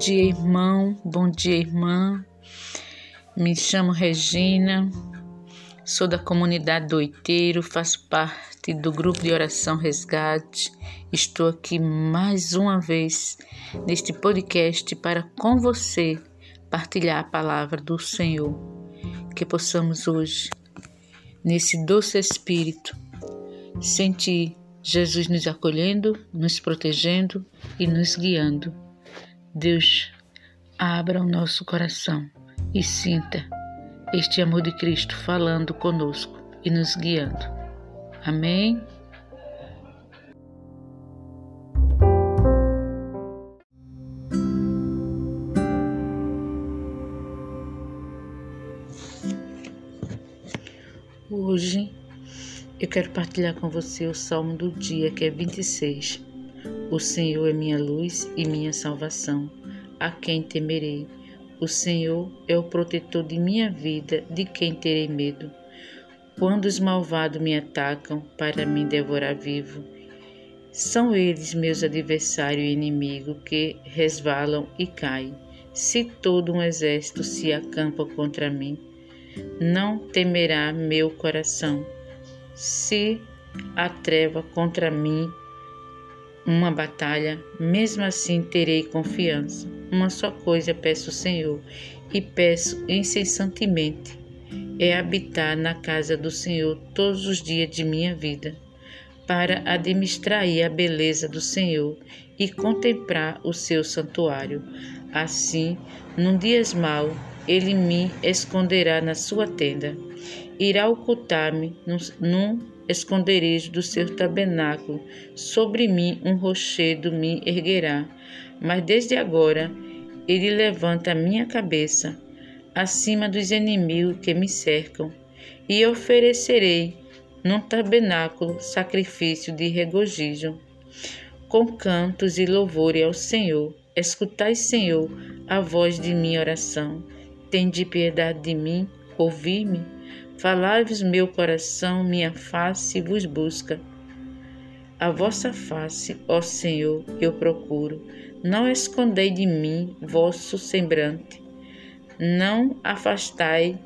Dia, irmão. Bom dia, irmã. Me chamo Regina, sou da comunidade do Oiteiro, faço parte do grupo de oração Resgate. Estou aqui mais uma vez neste podcast para com você partilhar a palavra do Senhor. Que possamos hoje, nesse doce espírito, sentir Jesus nos acolhendo, nos protegendo e nos guiando. Deus, abra o nosso coração e sinta este amor de Cristo falando conosco e nos guiando. Amém? Hoje eu quero partilhar com você o salmo do dia, que é 26. O Senhor é minha luz e minha salvação. A quem temerei? O Senhor é o protetor de minha vida, de quem terei medo? Quando os malvados me atacam para me devorar vivo, são eles meus adversários e inimigos que resvalam e caem. Se todo um exército se acampa contra mim, não temerá meu coração. Se a treva contra mim uma batalha, mesmo assim terei confiança. Uma só coisa peço, Senhor, e peço incessantemente: é habitar na casa do Senhor todos os dias de minha vida, para administrar a beleza do Senhor e contemplar o seu santuário. Assim, num dia mau, ele me esconderá na sua tenda, irá ocultar-me num esconderijo do seu tabernáculo, sobre mim um rochedo me erguerá. Mas desde agora ele levanta a minha cabeça acima dos inimigos que me cercam, e oferecerei num tabernáculo sacrifício de regozijo, com cantos e louvores ao Senhor. Escutai, Senhor, a voz de minha oração. Tende piedade de mim, ouvi-me. Falai-vos meu coração, minha face vos busca. A vossa face, ó Senhor, eu procuro. Não escondei de mim vosso semblante. Não afastai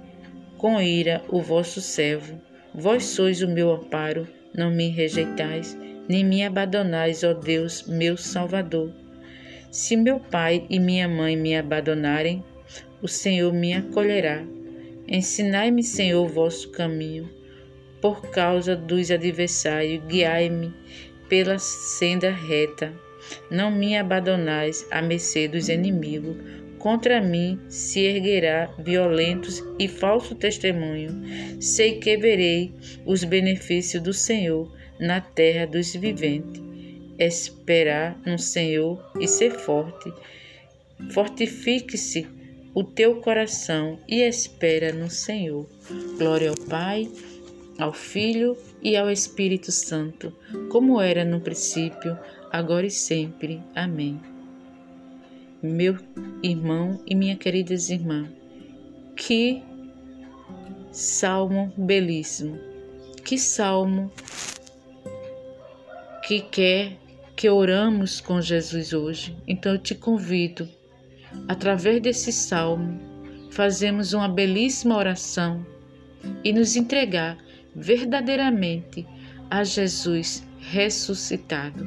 com ira o vosso servo. Vós sois o meu amparo, não me rejeitais, nem me abandonais, ó Deus, meu Salvador. Se meu pai e minha mãe me abandonarem, o Senhor me acolherá. Ensinai-me, Senhor, vosso caminho. Por causa dos adversários, guiai-me pela senda reta. Não me abandonais à mercê dos inimigos. Contra mim se erguerá violentos e falso testemunho. Sei que verei os benefícios do Senhor na terra dos viventes. Esperar no Senhor e ser forte. Fortifique-se o teu coração e espera no Senhor. Glória ao Pai, ao Filho e ao Espírito Santo, como era no princípio, agora e sempre. Amém. Meu irmão e minha querida irmã, que salmo belíssimo, que salmo que quer que oramos com Jesus hoje. Então eu te convido através desse salmo, fazemos uma belíssima oração e nos entregar verdadeiramente a Jesus ressuscitado.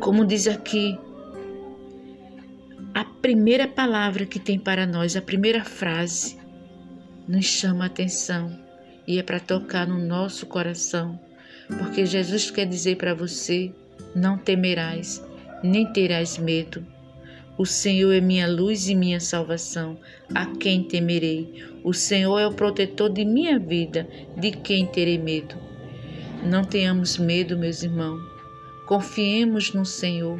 Como diz aqui, a primeira palavra que tem para nós, a primeira frase, nos chama a atenção e é para tocar no nosso coração, porque Jesus quer dizer para você: não temerás, nem terás medo O Senhor é minha luz e minha salvação. A quem temerei? O Senhor é o protetor de minha vida. De quem terei medo? Não tenhamos medo, meus irmãos. Confiemos no Senhor.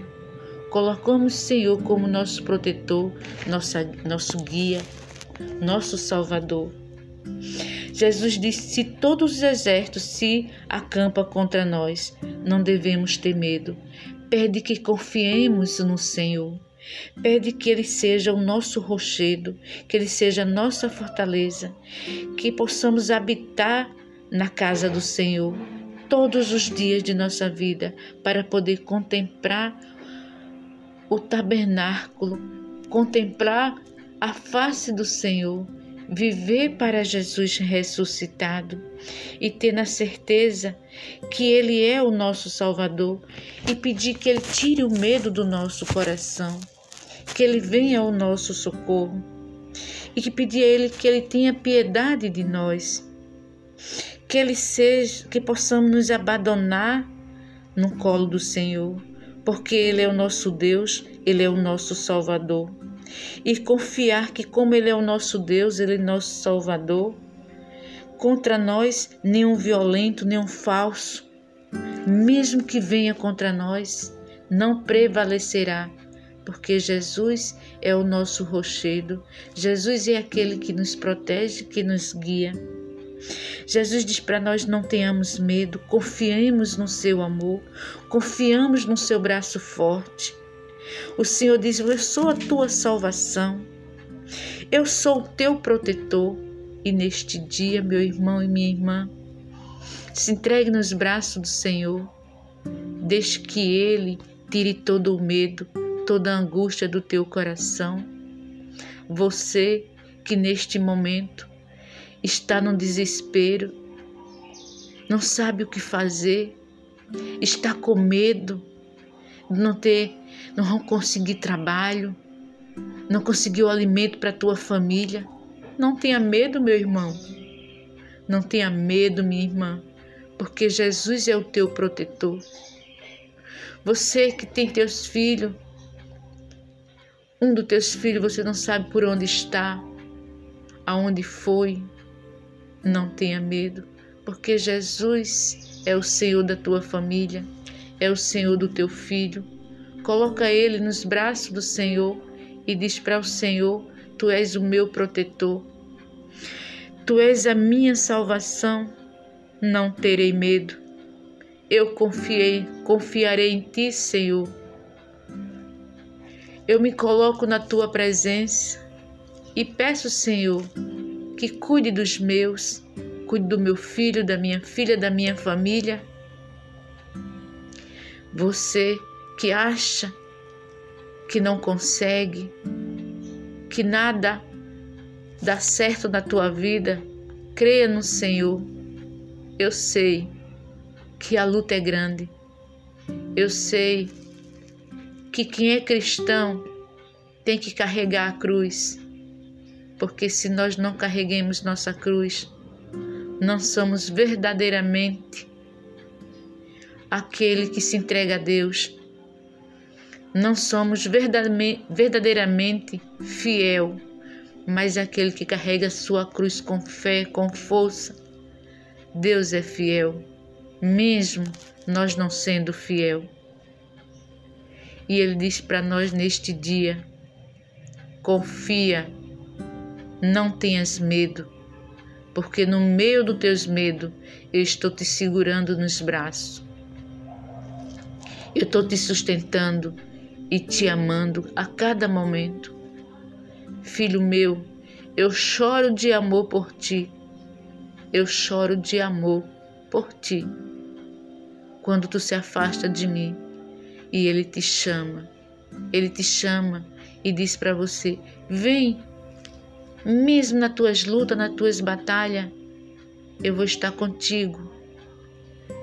Colocamos o Senhor como nosso protetor, nossa, nosso guia, nosso Salvador. Jesus disse: Se todos os exércitos se acampam contra nós, não devemos ter medo. Pede que confiemos no Senhor. Pede que Ele seja o nosso rochedo, que Ele seja a nossa fortaleza, que possamos habitar na casa do Senhor todos os dias de nossa vida para poder contemplar o tabernáculo, contemplar a face do Senhor, viver para Jesus ressuscitado e ter na certeza que Ele é o nosso Salvador e pedir que Ele tire o medo do nosso coração que Ele venha ao nosso socorro e que pedir a Ele que Ele tenha piedade de nós, que Ele seja, que possamos nos abandonar no colo do Senhor, porque Ele é o nosso Deus, Ele é o nosso Salvador. E confiar que, como Ele é o nosso Deus, Ele é nosso Salvador, contra nós nenhum violento, nenhum falso, mesmo que venha contra nós, não prevalecerá, porque Jesus é o nosso rochedo, Jesus é aquele que nos protege, que nos guia. Jesus diz para nós não tenhamos medo, confiemos no seu amor, confiamos no seu braço forte. O Senhor diz: Eu sou a tua salvação, eu sou o teu protetor. E neste dia, meu irmão e minha irmã, se entregue nos braços do Senhor, deixe que Ele tire todo o medo, toda a angústia do teu coração. Você que neste momento está no desespero, não sabe o que fazer, está com medo de não ter, não conseguir trabalho, não conseguiu alimento para tua família. Não tenha medo, meu irmão. Não tenha medo, minha irmã, porque Jesus é o teu protetor. Você que tem teus filhos um dos teus filhos você não sabe por onde está, aonde foi. Não tenha medo, porque Jesus é o Senhor da tua família, é o Senhor do teu filho. Coloca ele nos braços do Senhor e diz para o Senhor: Tu és o meu protetor. Tu és a minha salvação. Não terei medo. Eu confiei, confiarei em ti, Senhor eu me coloco na tua presença e peço, Senhor, que cuide dos meus, cuide do meu filho, da minha filha, da minha família. Você que acha que não consegue, que nada dá certo na tua vida, creia no Senhor. Eu sei que a luta é grande. Eu sei que quem é cristão tem que carregar a cruz, porque se nós não carreguemos nossa cruz, não somos verdadeiramente aquele que se entrega a Deus. Não somos verdadeiramente fiel, mas aquele que carrega sua cruz com fé, com força. Deus é fiel, mesmo nós não sendo fiel. E Ele diz para nós neste dia: confia, não tenhas medo, porque no meio dos teus medos eu estou te segurando nos braços. Eu estou te sustentando e te amando a cada momento. Filho meu, eu choro de amor por ti. Eu choro de amor por ti. Quando tu se afasta de mim, e ele te chama. Ele te chama e diz para você: vem, mesmo nas tuas lutas, nas tuas batalhas, eu vou estar contigo.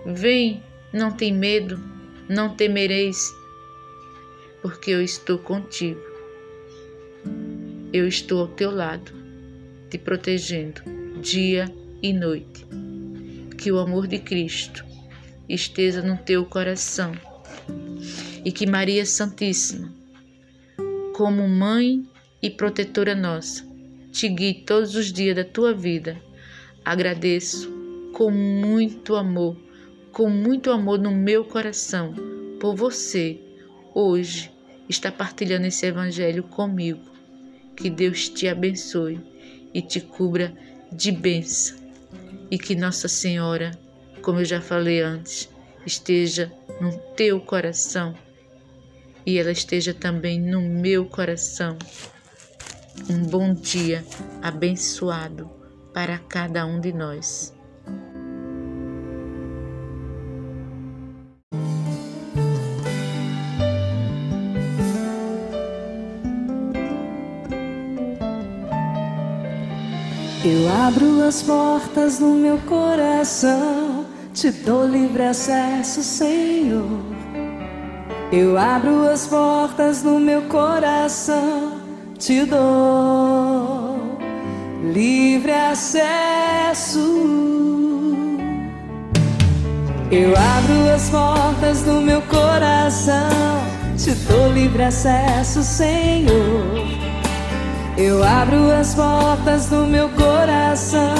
Vem, não tem medo, não temereis, porque eu estou contigo. Eu estou ao teu lado, te protegendo dia e noite. Que o amor de Cristo esteja no teu coração e que Maria Santíssima como mãe e protetora nossa. Te guie todos os dias da tua vida. Agradeço com muito amor, com muito amor no meu coração por você hoje está partilhando esse evangelho comigo. Que Deus te abençoe e te cubra de bênção. E que Nossa Senhora, como eu já falei antes, esteja no teu coração e ela esteja também no meu coração. Um bom dia abençoado para cada um de nós. Eu abro as portas do meu coração, te dou livre acesso, Senhor. Eu abro as portas do meu coração, te dou livre acesso. Eu abro as portas do meu coração, te dou livre acesso, Senhor. Eu abro as portas do meu coração,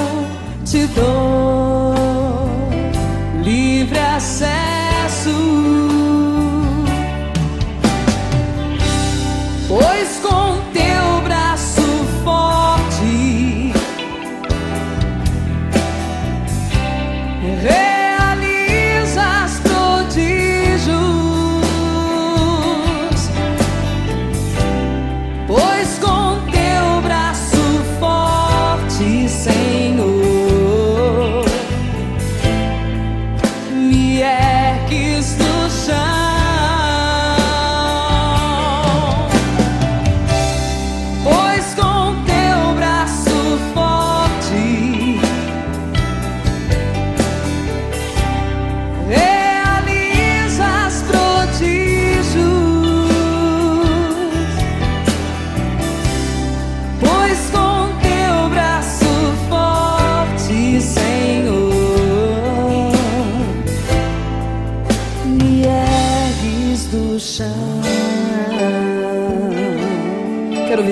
te dou livre acesso.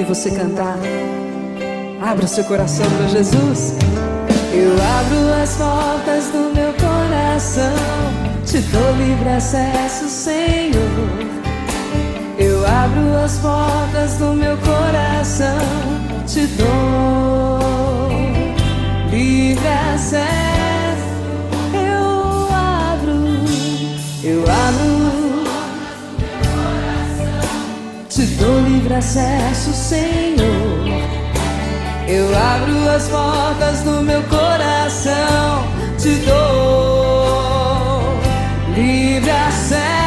Você cantar. Abra seu coração para Jesus. Eu abro as portas do meu coração, te dou livre acesso, Senhor. Eu abro as portas do meu coração, te dou livre acesso, Senhor. Eu abro as portas do meu coração, te dou livre acesso.